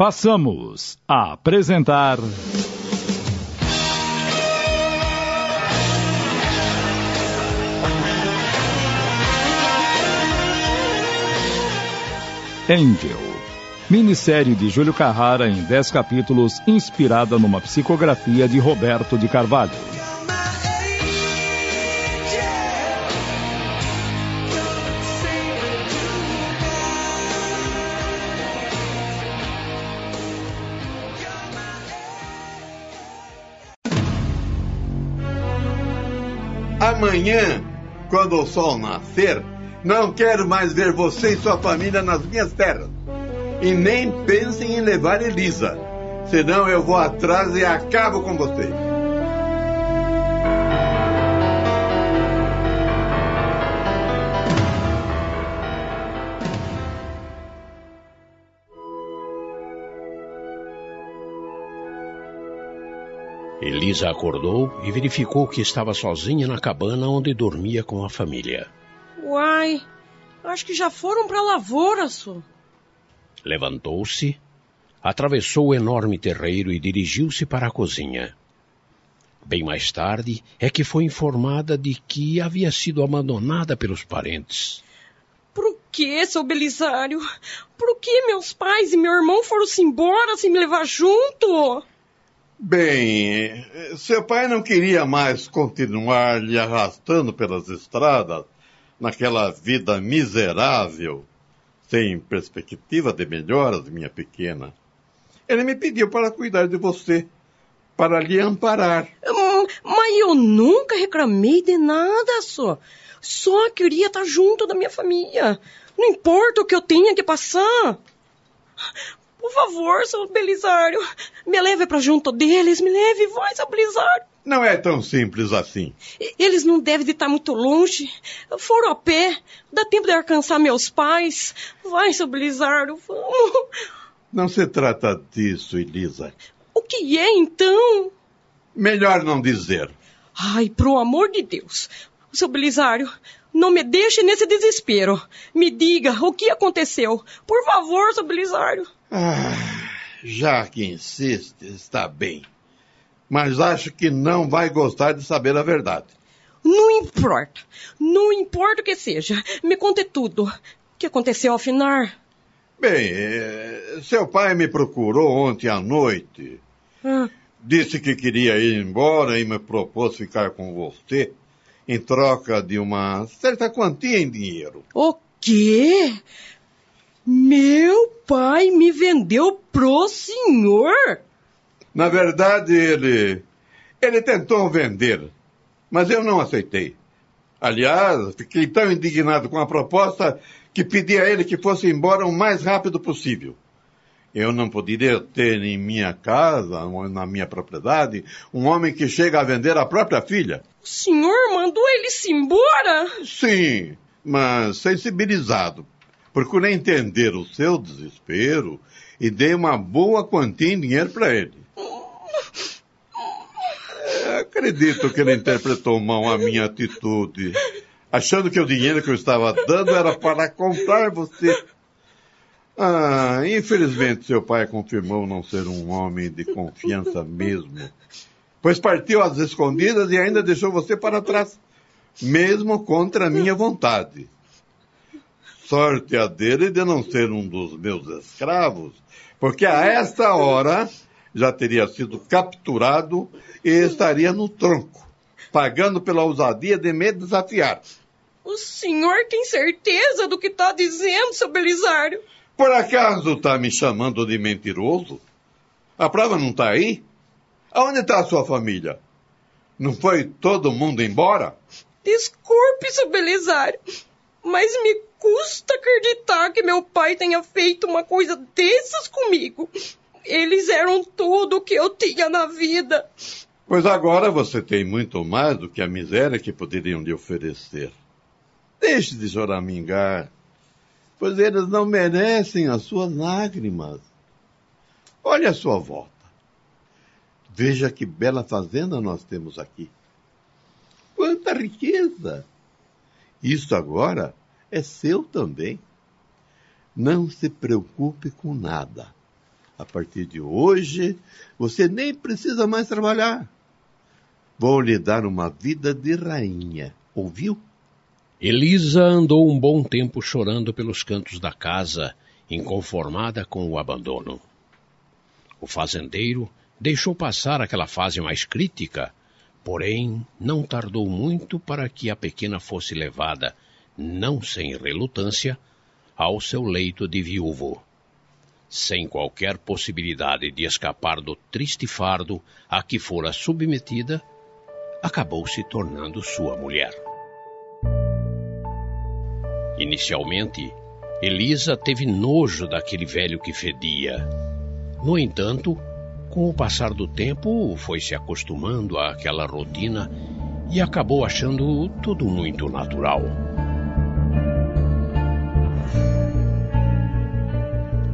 Passamos a apresentar. Angel. Minissérie de Júlio Carrara em 10 capítulos, inspirada numa psicografia de Roberto de Carvalho. Amanhã, quando o sol nascer, não quero mais ver você e sua família nas minhas terras. E nem pensem em levar Elisa. Senão eu vou atrás e acabo com vocês. Elisa acordou e verificou que estava sozinha na cabana onde dormia com a família. Uai, acho que já foram para a lavoura, só. Levantou-se, atravessou o enorme terreiro e dirigiu-se para a cozinha. Bem mais tarde é que foi informada de que havia sido abandonada pelos parentes. Por que, seu Belisário? Por que meus pais e meu irmão foram-se embora sem me levar junto? Bem, seu pai não queria mais continuar lhe arrastando pelas estradas naquela vida miserável, sem perspectiva de melhoras, minha pequena. Ele me pediu para cuidar de você, para lhe amparar. Hum, mas eu nunca reclamei de nada, só. Só queria estar junto da minha família. Não importa o que eu tenha que passar. Por favor, seu Belisário, me leve para junto deles, me leve, vai, seu Belisário. Não é tão simples assim. Eles não devem de estar muito longe. Foram a pé. Dá tempo de alcançar meus pais. Vai, seu Belisário, vamos. Não se trata disso, Elisa. O que é, então? Melhor não dizer. Ai, pro amor de Deus. Seu Belisário, não me deixe nesse desespero. Me diga o que aconteceu. Por favor, seu Belisário. Ah, já que insiste, está bem. Mas acho que não vai gostar de saber a verdade. Não importa. Não importa o que seja. Me conte tudo. O que aconteceu ao final? Bem, eh, seu pai me procurou ontem à noite. Ah, Disse que queria ir embora e me propôs ficar com você em troca de uma certa quantia em dinheiro. o quê? Meu pai me vendeu pro senhor? Na verdade, ele. Ele tentou vender, mas eu não aceitei. Aliás, fiquei tão indignado com a proposta que pedi a ele que fosse embora o mais rápido possível. Eu não poderia ter em minha casa, na minha propriedade, um homem que chega a vender a própria filha. O senhor mandou ele-se embora? Sim, mas sensibilizado. Procurei entender o seu desespero e dei uma boa quantia em dinheiro para ele. É, Acredito que ele interpretou mal a minha atitude, achando que o dinheiro que eu estava dando era para comprar você. Ah, infelizmente seu pai confirmou não ser um homem de confiança mesmo, pois partiu às escondidas e ainda deixou você para trás, mesmo contra a minha vontade. Sorte a dele de não ser um dos meus escravos, porque a esta hora já teria sido capturado e estaria no tronco, pagando pela ousadia de me desafiar. O senhor tem certeza do que está dizendo, seu Belisário? Por acaso está me chamando de mentiroso? A prova não está aí? Aonde está a sua família? Não foi todo mundo embora? Desculpe, seu Belisário, mas me custa acreditar que meu pai tenha feito uma coisa dessas comigo. Eles eram tudo o que eu tinha na vida. Pois agora você tem muito mais do que a miséria que poderiam lhe oferecer. Deixe de choramingar, pois eles não merecem as suas lágrimas. Olhe à sua volta. Veja que bela fazenda nós temos aqui. Quanta riqueza! Isso agora é seu também. Não se preocupe com nada. A partir de hoje, você nem precisa mais trabalhar. Vou lhe dar uma vida de rainha. Ouviu? Elisa andou um bom tempo chorando pelos cantos da casa, inconformada com o abandono. O fazendeiro deixou passar aquela fase mais crítica, porém não tardou muito para que a pequena fosse levada, não sem relutância, ao seu leito de viúvo. Sem qualquer possibilidade de escapar do triste fardo a que fora submetida, acabou se tornando sua mulher. Inicialmente, Elisa teve nojo daquele velho que fedia. No entanto, com o passar do tempo, foi se acostumando àquela rotina e acabou achando tudo muito natural.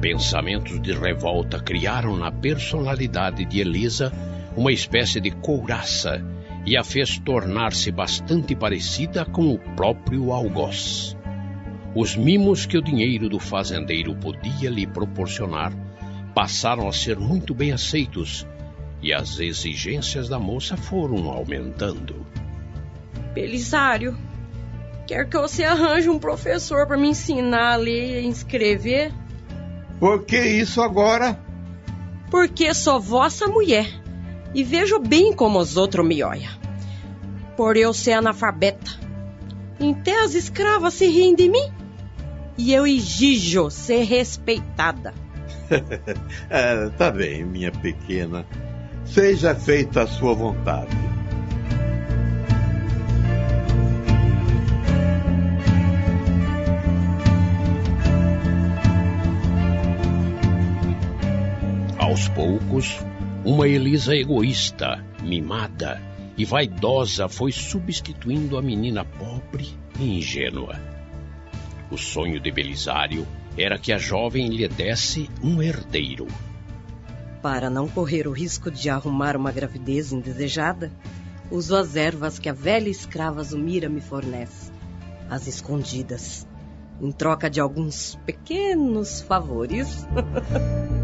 Pensamentos de revolta criaram na personalidade de Elisa uma espécie de couraça e a fez tornar-se bastante parecida com o próprio algoz. Os mimos que o dinheiro do fazendeiro podia lhe proporcionar passaram a ser muito bem aceitos e as exigências da moça foram aumentando. Belisário, quer que você arranje um professor para me ensinar a ler e escrever? Por que isso agora? Porque sou vossa mulher e vejo bem como os outros me olham. Por eu ser analfabeta. Então as escravas se riem de mim e eu exijo ser respeitada. é, tá bem, minha pequena. Seja feita a sua vontade. Aos poucos, uma Elisa egoísta, mimada e vaidosa foi substituindo a menina pobre e ingênua. O sonho de Belisário era que a jovem lhe desse um herdeiro. Para não correr o risco de arrumar uma gravidez indesejada, uso as ervas que a velha escrava Zumira me fornece, as escondidas, em troca de alguns pequenos favores.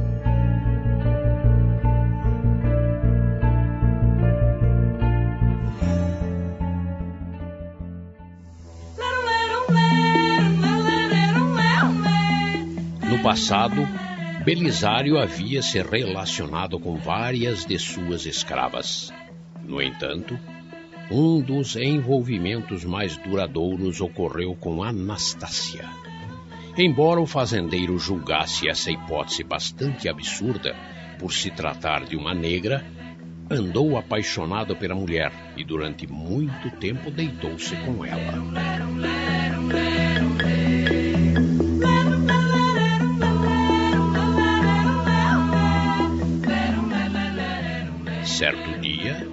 passado, Belisário havia se relacionado com várias de suas escravas. No entanto, um dos envolvimentos mais duradouros ocorreu com Anastácia. Embora o fazendeiro julgasse essa hipótese bastante absurda por se tratar de uma negra, andou apaixonado pela mulher e durante muito tempo deitou-se com ela. Certo dia.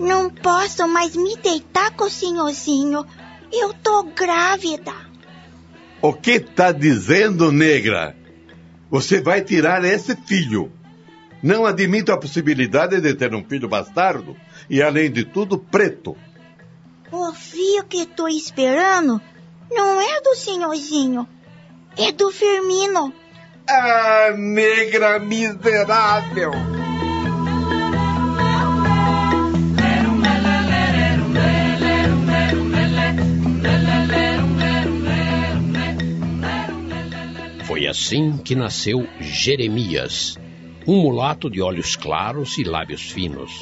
Não posso mais me deitar com o senhorzinho. Eu tô grávida. O que tá dizendo, negra? Você vai tirar esse filho. Não admito a possibilidade de ter um filho bastardo e, além de tudo, preto. O filho que tô esperando não é do senhorzinho, é do Firmino. Ah, negra miserável! Assim que nasceu Jeremias, um mulato de olhos claros e lábios finos.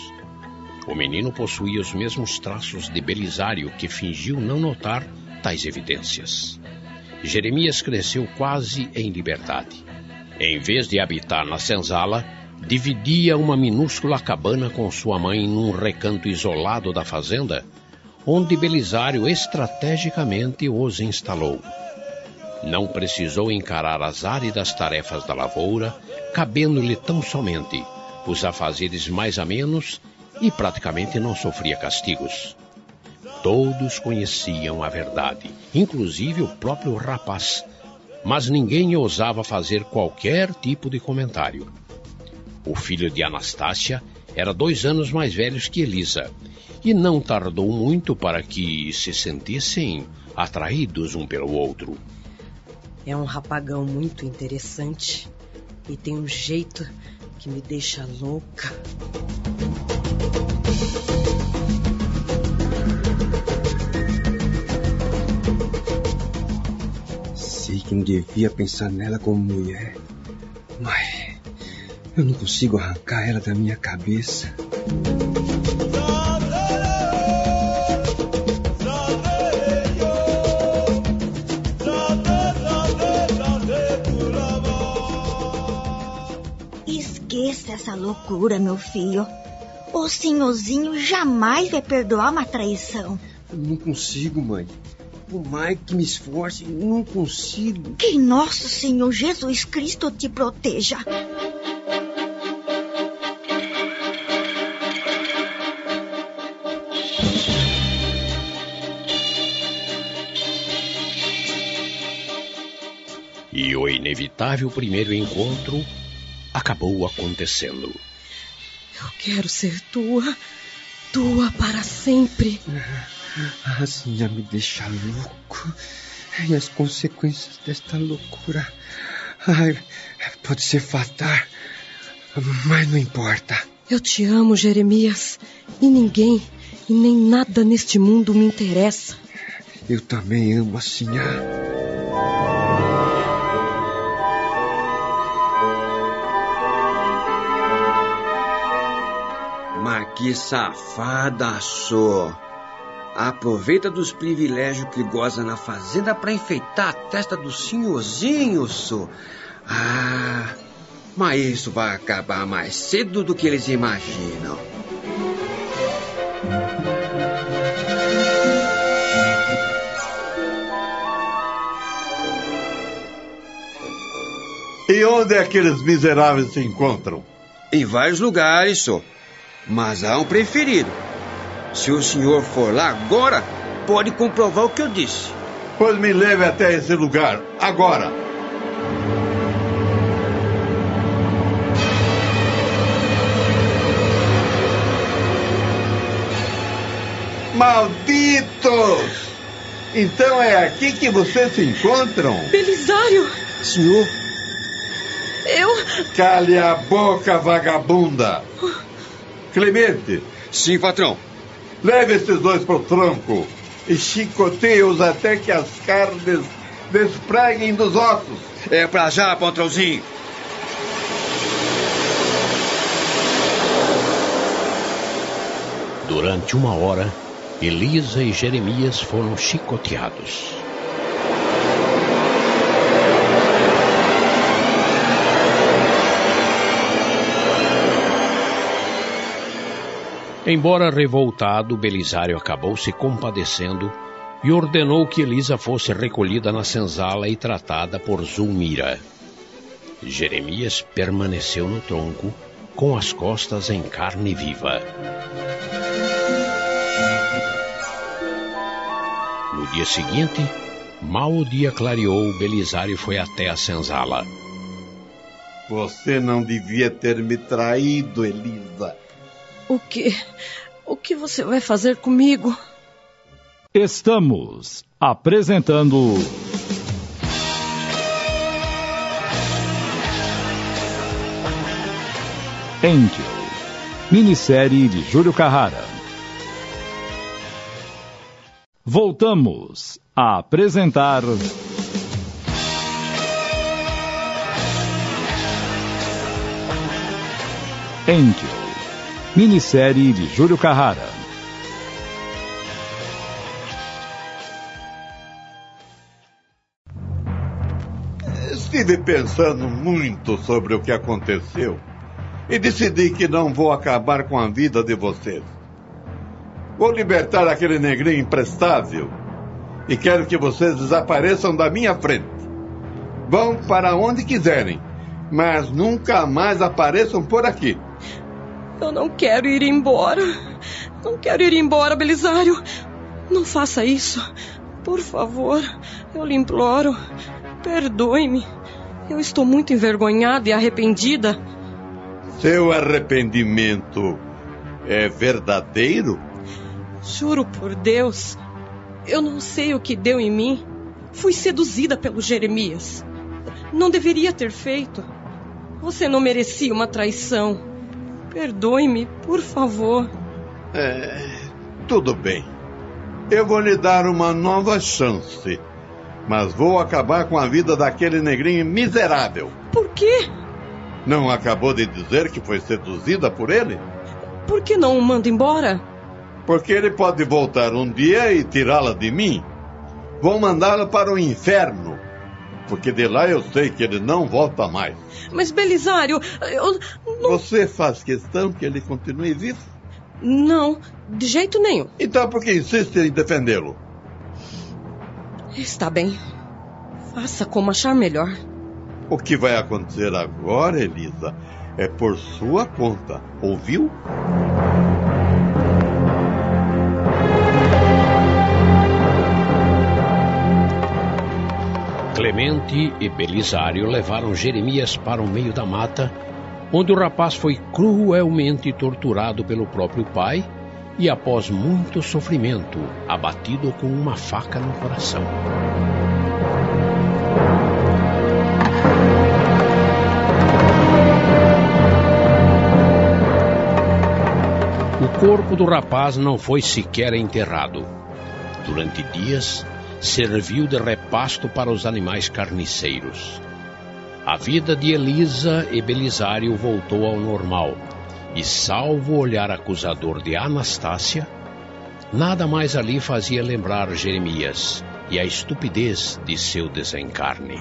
O menino possuía os mesmos traços de Belisário, que fingiu não notar tais evidências. Jeremias cresceu quase em liberdade. Em vez de habitar na senzala, dividia uma minúscula cabana com sua mãe num recanto isolado da fazenda, onde Belisário estrategicamente os instalou. Não precisou encarar as áridas tarefas da lavoura, cabendo-lhe tão somente os afazeres mais a menos e praticamente não sofria castigos. Todos conheciam a verdade, inclusive o próprio rapaz, mas ninguém ousava fazer qualquer tipo de comentário. O filho de Anastácia era dois anos mais velho que Elisa, e não tardou muito para que se sentissem atraídos um pelo outro. É um rapagão muito interessante. E tem um jeito que me deixa louca. Sei que não devia pensar nela como mulher, mas eu não consigo arrancar ela da minha cabeça. Essa loucura, meu filho. O senhorzinho jamais vai perdoar uma traição. Eu não consigo, mãe. Por mais que me esforce, não consigo. Que nosso Senhor Jesus Cristo te proteja. E o inevitável primeiro encontro acabou acontecendo. Eu quero ser tua, tua para sempre. Assim já me deixa louco. E as consequências desta loucura. Ai, pode ser fatal. Mas não importa. Eu te amo, Jeremias. E ninguém e nem nada neste mundo me interessa. Eu também amo a senhora. Que safada sou. Aproveita dos privilégios que goza na fazenda para enfeitar a testa do senhorzinho, só. Ah, mas isso vai acabar mais cedo do que eles imaginam. E onde aqueles miseráveis se encontram? Em vários lugares, só. Mas há um preferido. Se o senhor for lá agora, pode comprovar o que eu disse. Pois me leve até esse lugar, agora. Malditos! Então é aqui que vocês se encontram? Belisário, Senhor, eu. Cale a boca, vagabunda! Clemente, sim, patrão. leve esses dois pro tronco e chicoteie-os até que as carnes despreguem dos ossos. É pra já, patrãozinho. Durante uma hora, Elisa e Jeremias foram chicoteados. Embora revoltado, Belisário acabou se compadecendo e ordenou que Elisa fosse recolhida na senzala e tratada por Zulmira. Jeremias permaneceu no tronco, com as costas em carne viva. No dia seguinte, mal o dia clareou, Belisário foi até a senzala. Você não devia ter me traído, Elisa. O que. O que você vai fazer comigo? Estamos apresentando. Angel, minissérie de Júlio Carrara. Voltamos a apresentar. Angel, minissérie de Júlio Carrara. Estive pensando muito sobre o que aconteceu e decidi que não vou acabar com a vida de vocês. Vou libertar aquele negrinho imprestável e quero que vocês desapareçam da minha frente. Vão para onde quiserem, mas nunca mais apareçam por aqui. Eu não quero ir embora. Não quero ir embora, Belisário. Não faça isso. Por favor, eu lhe imploro. Perdoe-me. Eu estou muito envergonhada e arrependida. Seu arrependimento é verdadeiro? Juro por Deus, eu não sei o que deu em mim. Fui seduzida pelo Jeremias. Não deveria ter feito. Você não merecia uma traição. Perdoe-me, por favor. É, tudo bem. Eu vou lhe dar uma nova chance. Mas vou acabar com a vida daquele negrinho miserável. Por quê? Não acabou de dizer que foi seduzida por ele? Por que não o manda embora? Porque ele pode voltar um dia e tirá-la de mim. Vou mandá-la para o inferno. Porque de lá eu sei que ele não volta mais. Mas, Belisário, eu. Não... Você faz questão que ele continue vivo? Não, de jeito nenhum. Então por que insiste em defendê-lo? Está bem. Faça como achar melhor. O que vai acontecer agora, Elisa, é por sua conta. Ouviu? E Belisário levaram Jeremias para o meio da mata, onde o rapaz foi cruelmente torturado pelo próprio pai e, após muito sofrimento, abatido com uma faca no coração. O corpo do rapaz não foi sequer enterrado. Durante dias, serviu de repasto para os animais carniceiros. A vida de Elisa e Belisário voltou ao normal, e salvo o olhar acusador de Anastácia, nada mais ali fazia lembrar Jeremias e a estupidez de seu desencarne.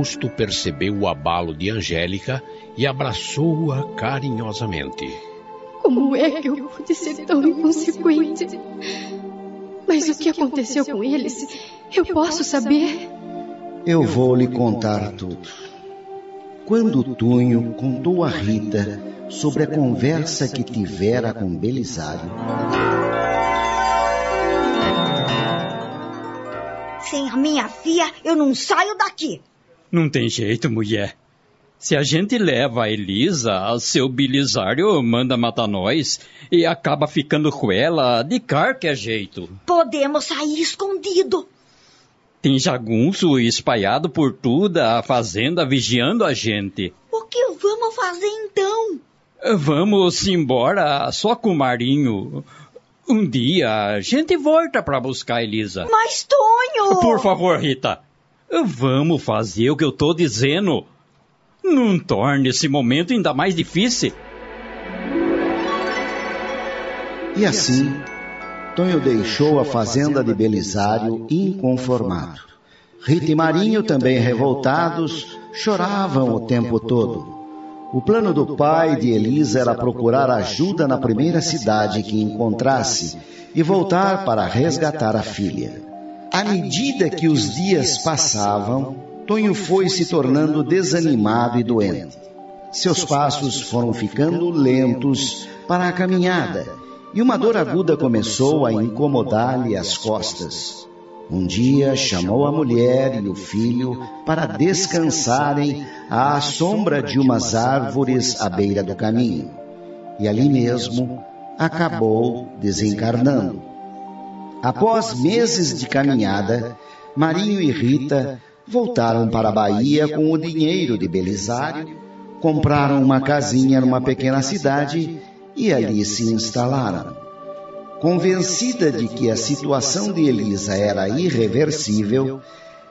Augusto percebeu o abalo de Angélica e abraçou-a carinhosamente. Como é que eu pude ser tão inconsequente? Mas o que aconteceu com eles? Eu posso saber? Eu vou lhe contar tudo. Quando Tunho contou a Rita sobre a conversa que tivera com Belisário. Sem a minha filha, eu não saio daqui. Não tem jeito, mulher. Se a gente leva a Elisa, seu Belisário manda matar nós e acaba ficando com ela de qualquer jeito. Podemos sair escondido. Tem jagunço espalhado por toda a fazenda vigiando a gente. O que vamos fazer então? Vamos embora só com o Marinho. Um dia a gente volta para buscar a Elisa. Mas, Tonho! Por favor, Rita. Vamos fazer o que eu tô dizendo. Não torne esse momento ainda mais difícil. E assim, Tonho deixou a fazenda de Belisário inconformado. Rita e Marinho, também revoltados, choravam o tempo todo. O plano do pai de Elisa era procurar ajuda na primeira cidade que encontrasse e voltar para resgatar a filha. À medida que os dias passavam, Tonho foi se tornando desanimado e doente. Seus passos foram ficando lentos para a caminhada e uma dor aguda começou a incomodar-lhe as costas. Um dia chamou a mulher e o filho para descansarem à sombra de umas árvores à beira do caminho. E ali mesmo acabou desencarnando. Após meses de caminhada, Marinho e Rita voltaram para a Bahia com o dinheiro de Belisário, compraram uma casinha numa pequena cidade e ali se instalaram. Convencida de que a situação de Elisa era irreversível,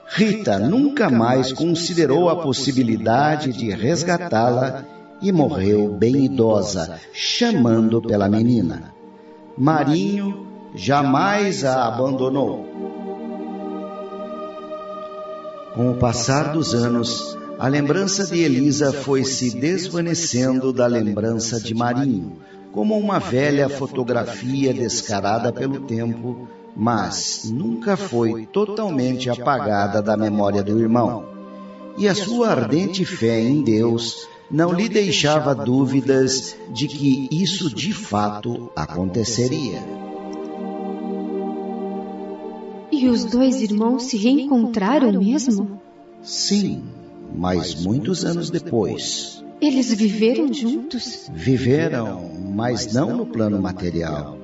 Rita nunca mais considerou a possibilidade de resgatá-la e morreu bem idosa, chamando pela menina. Marinho jamais a abandonou. Com o passar dos anos, a lembrança de Elisa foi se desvanecendo da lembrança de Marinho, como uma velha fotografia descarada pelo tempo, mas nunca foi totalmente apagada da memória do irmão. E a sua ardente fé em Deus não lhe deixava dúvidas de que isso de fato aconteceria. E os dois irmãos se reencontraram mesmo? Sim, mas muitos anos depois. Eles viveram juntos? Viveram, mas não no plano material.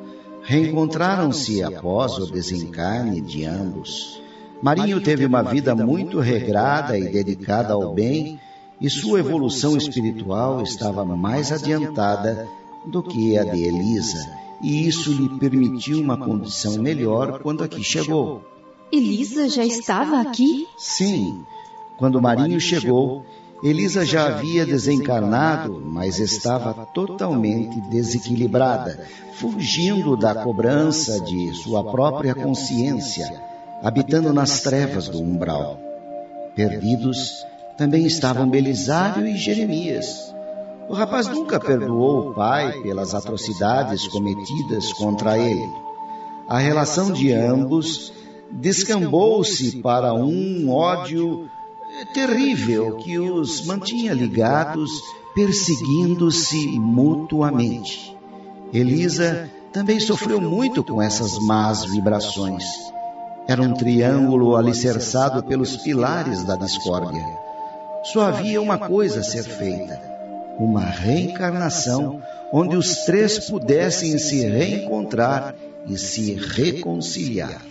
Reencontraram-se após o desencarne de ambos. Marinho teve uma vida muito regrada e dedicada ao bem, e sua evolução espiritual estava mais adiantada do que a de Elisa, e isso lhe permitiu uma condição melhor quando aqui chegou. Elisa já estava aqui? Sim. Quando Marinho chegou, Elisa já havia desencarnado, mas estava totalmente desequilibrada, fugindo da cobrança de sua própria consciência, habitando nas trevas do umbral. Perdidos também estavam Belisário e Jeremias. O rapaz nunca perdoou o pai pelas atrocidades cometidas contra ele. A relação de ambos descambou-se para um ódio terrível que os mantinha ligados, perseguindo-se mutuamente. Elisa também sofreu muito com essas más vibrações. Era um triângulo alicerçado pelos pilares da discórdia. Só havia uma coisa a ser feita: uma reencarnação onde os três pudessem se reencontrar e se reconciliar.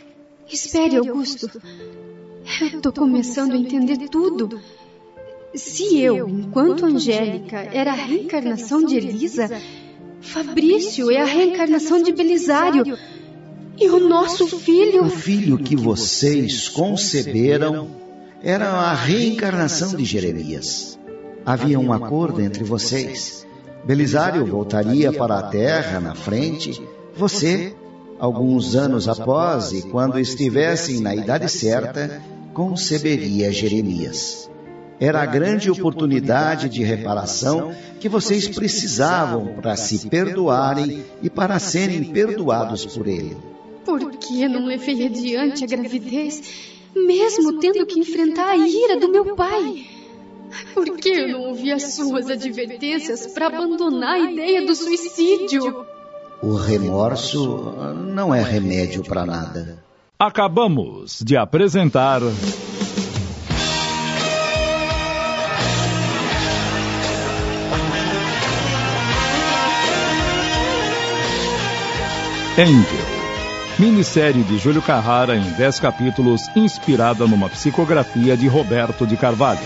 Espere, Augusto. Estou começando a entender tudo. Se eu, enquanto Angélica, era a reencarnação de Elisa, Fabrício é a reencarnação de Belisário. E o nosso filho. O filho que vocês conceberam era a reencarnação de Jeremias. Havia um acordo entre vocês. Belisário voltaria para a terra na frente, você, alguns anos após, e quando estivessem na idade certa, conceberia Jeremias. Era a grande oportunidade de reparação que vocês precisavam para se perdoarem e para serem perdoados por ele. Por que não levei adiante a gravidez, mesmo tendo que enfrentar a ira do meu pai? Por que eu não ouvi as suas advertências para abandonar a ideia do suicídio? O remorso não é remédio para nada. Acabamos de apresentar. Angel. Minissérie de Júlio Carrara em 10 capítulos, inspirada numa psicografia de Roberto de Carvalho.